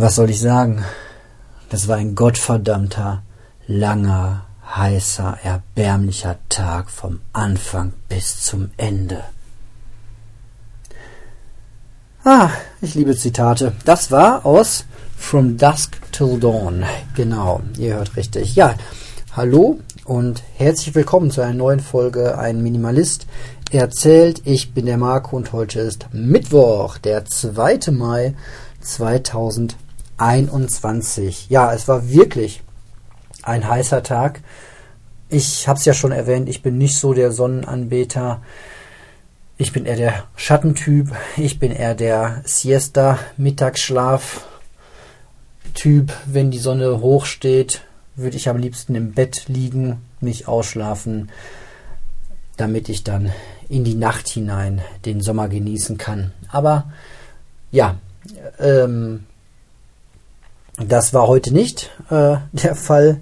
Was soll ich sagen? Das war ein gottverdammter, langer, heißer, erbärmlicher Tag vom Anfang bis zum Ende. Ah, ich liebe Zitate. Das war aus From Dusk Till Dawn. Genau, ihr hört richtig. Ja, hallo und herzlich willkommen zu einer neuen Folge Ein Minimalist erzählt. Ich bin der Marco und heute ist Mittwoch, der 2. Mai 2020. 21. Ja, es war wirklich ein heißer Tag. Ich habe es ja schon erwähnt, ich bin nicht so der Sonnenanbeter. Ich bin eher der Schattentyp. Ich bin eher der Siesta, Mittagsschlaf Typ. Wenn die Sonne hoch steht, würde ich am liebsten im Bett liegen, mich ausschlafen, damit ich dann in die Nacht hinein den Sommer genießen kann. Aber ja, ähm, das war heute nicht äh, der Fall.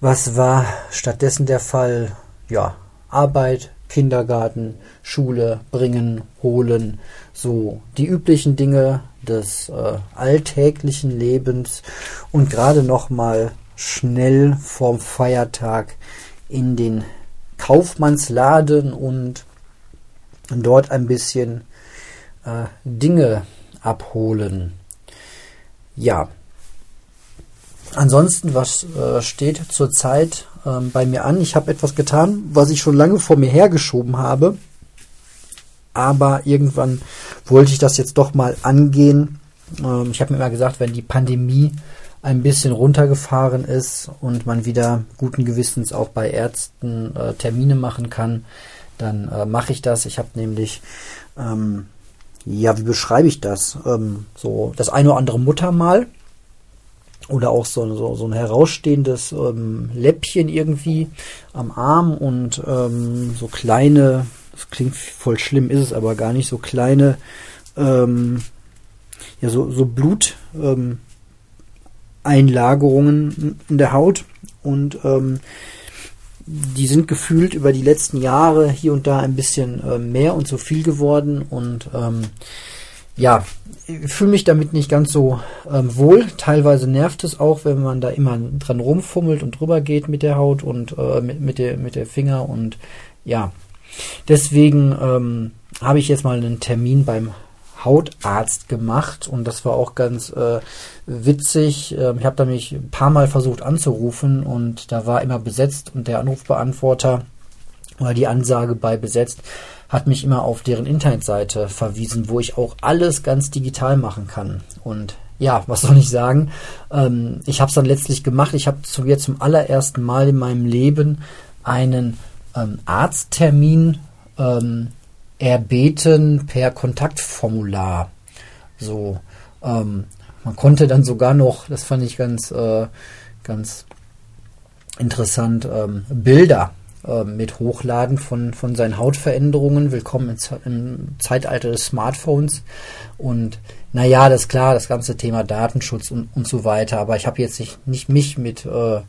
Was war stattdessen der Fall? Ja, Arbeit, Kindergarten, Schule, bringen, holen, so die üblichen Dinge des äh, alltäglichen Lebens und gerade noch mal schnell vorm Feiertag in den Kaufmannsladen und dort ein bisschen äh, Dinge abholen. Ja, Ansonsten, was äh, steht zurzeit ähm, bei mir an? Ich habe etwas getan, was ich schon lange vor mir hergeschoben habe. Aber irgendwann wollte ich das jetzt doch mal angehen. Ähm, ich habe mir immer gesagt, wenn die Pandemie ein bisschen runtergefahren ist und man wieder guten Gewissens auch bei Ärzten äh, Termine machen kann, dann äh, mache ich das. Ich habe nämlich, ähm, ja, wie beschreibe ich das? Ähm, so das eine oder andere Muttermal oder auch so, so, so ein herausstehendes ähm, Läppchen irgendwie am Arm und ähm, so kleine, das klingt voll schlimm, ist es aber gar nicht, so kleine, ähm, ja, so, so Blut, ähm, Einlagerungen in der Haut und ähm, die sind gefühlt über die letzten Jahre hier und da ein bisschen äh, mehr und so viel geworden und ähm, ja, fühle mich damit nicht ganz so ähm, wohl. Teilweise nervt es auch, wenn man da immer dran rumfummelt und drüber geht mit der Haut und äh, mit, mit, der, mit der Finger und ja. Deswegen ähm, habe ich jetzt mal einen Termin beim Hautarzt gemacht und das war auch ganz äh, witzig. Ähm, ich habe da mich ein paar Mal versucht anzurufen und da war immer besetzt und der Anrufbeantworter oder die Ansage bei besetzt hat mich immer auf deren Internetseite verwiesen, wo ich auch alles ganz digital machen kann. Und ja, was soll ich sagen? Ähm, ich habe es dann letztlich gemacht. Ich habe zu jetzt zum allerersten Mal in meinem Leben einen ähm, Arzttermin ähm, erbeten per Kontaktformular. So, ähm, man konnte dann sogar noch, das fand ich ganz, äh, ganz interessant, ähm, Bilder äh, mit Hochladen von, von seinen Hautveränderungen. Willkommen im, Zeitalter des Smartphones. Und naja, das ist klar, das ganze Thema Datenschutz und, und so weiter. Aber ich habe jetzt nicht, nicht mich mit, äh,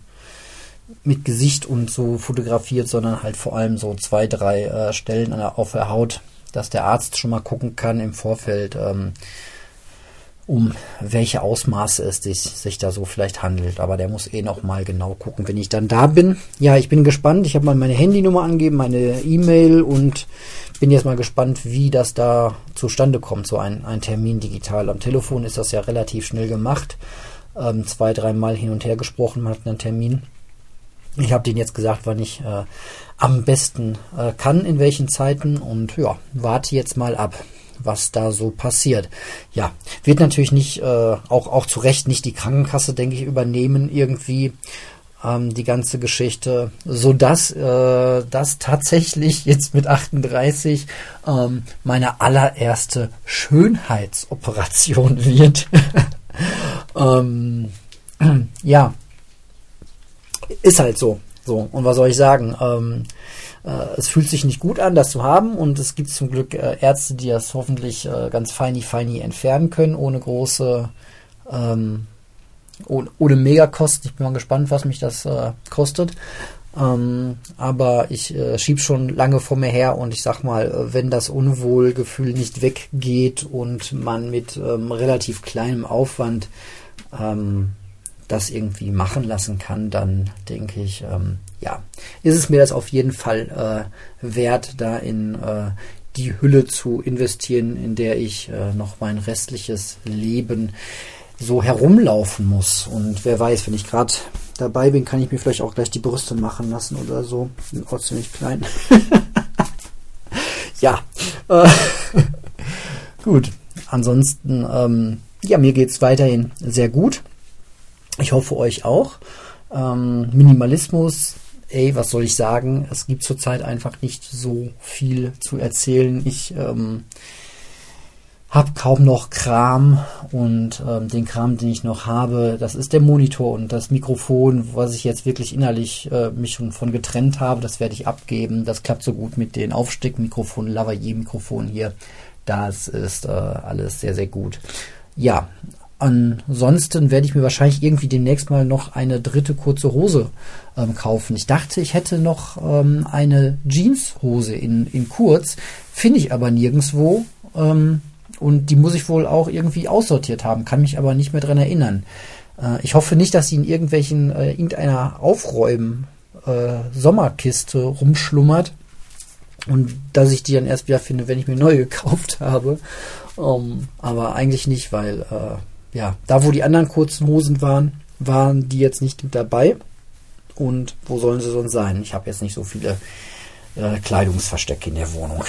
mit Gesicht und so fotografiert, sondern halt vor allem so zwei, drei äh, Stellen auf der Haut, dass der Arzt schon mal gucken kann im Vorfeld. Ähm, um welche Ausmaße es sich, da so vielleicht handelt. Aber der muss eh noch mal genau gucken, wenn ich dann da bin. Ja, ich bin gespannt. Ich habe mal meine Handynummer angegeben, meine E-Mail und bin jetzt mal gespannt, wie das da zustande kommt, so ein, ein Termin digital. Am Telefon ist das ja relativ schnell gemacht. Ähm, zwei, dreimal hin und her gesprochen, man hat einen Termin. Ich habe denen jetzt gesagt, wann ich äh, am besten äh, kann, in welchen Zeiten und ja, warte jetzt mal ab was da so passiert. Ja, wird natürlich nicht, äh, auch, auch zu Recht nicht die Krankenkasse, denke ich, übernehmen irgendwie ähm, die ganze Geschichte, so dass äh, das tatsächlich jetzt mit 38 ähm, meine allererste Schönheitsoperation wird. ähm, ja, ist halt so. So, und was soll ich sagen? Ähm, äh, es fühlt sich nicht gut an, das zu haben und es gibt zum Glück äh, Ärzte, die das hoffentlich äh, ganz feini feini entfernen können, ohne große, ähm, ohne, ohne Megakosten. Ich bin mal gespannt, was mich das äh, kostet. Ähm, aber ich äh, schieb schon lange vor mir her und ich sag mal, äh, wenn das Unwohlgefühl nicht weggeht und man mit ähm, relativ kleinem Aufwand ähm, das irgendwie machen lassen kann, dann denke ich, ähm, ja, ist es mir das auf jeden Fall äh, wert, da in äh, die Hülle zu investieren, in der ich äh, noch mein restliches Leben so herumlaufen muss. Und wer weiß, wenn ich gerade dabei bin, kann ich mir vielleicht auch gleich die Brüste machen lassen oder so. Bin auch ziemlich klein. ja. Äh, gut. Ansonsten, ähm, ja, mir geht's weiterhin sehr gut. Ich hoffe euch auch. Ähm, Minimalismus, ey, was soll ich sagen? Es gibt zurzeit einfach nicht so viel zu erzählen. Ich ähm, habe kaum noch Kram und ähm, den Kram, den ich noch habe, das ist der Monitor und das Mikrofon, was ich jetzt wirklich innerlich äh, mich schon von getrennt habe, das werde ich abgeben. Das klappt so gut mit den Aufsteckmikrofonen, Lavalier-Mikrofonen hier. Das ist äh, alles sehr, sehr gut. Ja, ansonsten werde ich mir wahrscheinlich irgendwie demnächst mal noch eine dritte kurze Hose ähm, kaufen. Ich dachte, ich hätte noch ähm, eine Jeanshose in, in kurz, finde ich aber nirgendwo. Ähm, und die muss ich wohl auch irgendwie aussortiert haben, kann mich aber nicht mehr dran erinnern. Äh, ich hoffe nicht, dass sie in irgendwelchen, äh, irgendeiner Aufräumen äh, Sommerkiste rumschlummert und dass ich die dann erst wieder finde, wenn ich mir neu gekauft habe. Um, ähm, aber eigentlich nicht, weil äh, ja, da wo die anderen kurzen Hosen waren, waren die jetzt nicht mit dabei. Und wo sollen sie sonst sein? Ich habe jetzt nicht so viele äh, Kleidungsverstecke in der Wohnung.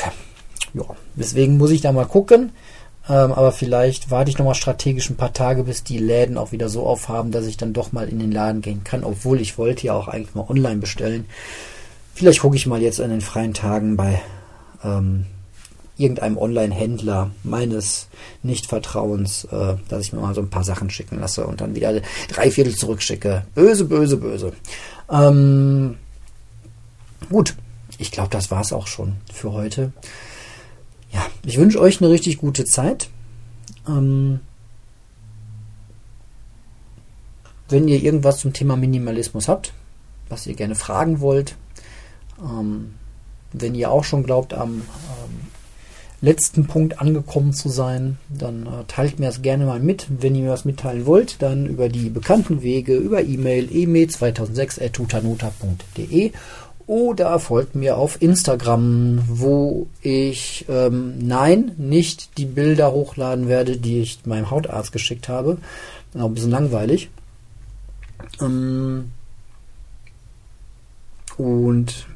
Ja, deswegen muss ich da mal gucken. Ähm, aber vielleicht warte ich nochmal strategisch ein paar Tage, bis die Läden auch wieder so aufhaben, dass ich dann doch mal in den Laden gehen kann. Obwohl ich wollte ja auch eigentlich mal online bestellen. Vielleicht gucke ich mal jetzt an den freien Tagen bei ähm, irgendeinem Online-Händler meines Nichtvertrauens, äh, dass ich mir mal so ein paar Sachen schicken lasse und dann wieder drei Viertel zurückschicke. Böse, böse, böse. Ähm, gut, ich glaube, das war es auch schon für heute ja, ich wünsche euch eine richtig gute Zeit. Ähm, wenn ihr irgendwas zum Thema Minimalismus habt, was ihr gerne fragen wollt, ähm, wenn ihr auch schon glaubt, am ähm, letzten Punkt angekommen zu sein, dann äh, teilt mir das gerne mal mit. Wenn ihr mir was mitteilen wollt, dann über die bekannten Wege, über E-Mail, email2006.tutanota.de oder folgt mir auf Instagram, wo ich ähm, nein, nicht die Bilder hochladen werde, die ich meinem Hautarzt geschickt habe. Auch ein bisschen langweilig. Ähm, und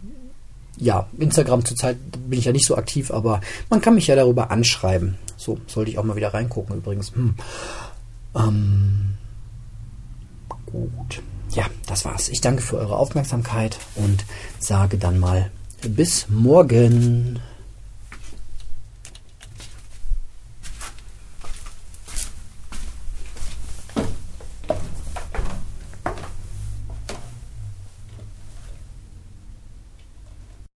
ja, Instagram zurzeit bin ich ja nicht so aktiv, aber man kann mich ja darüber anschreiben. So, sollte ich auch mal wieder reingucken übrigens. Hm. Ähm, gut ja, das war's. Ich danke für eure Aufmerksamkeit und sage dann mal bis morgen.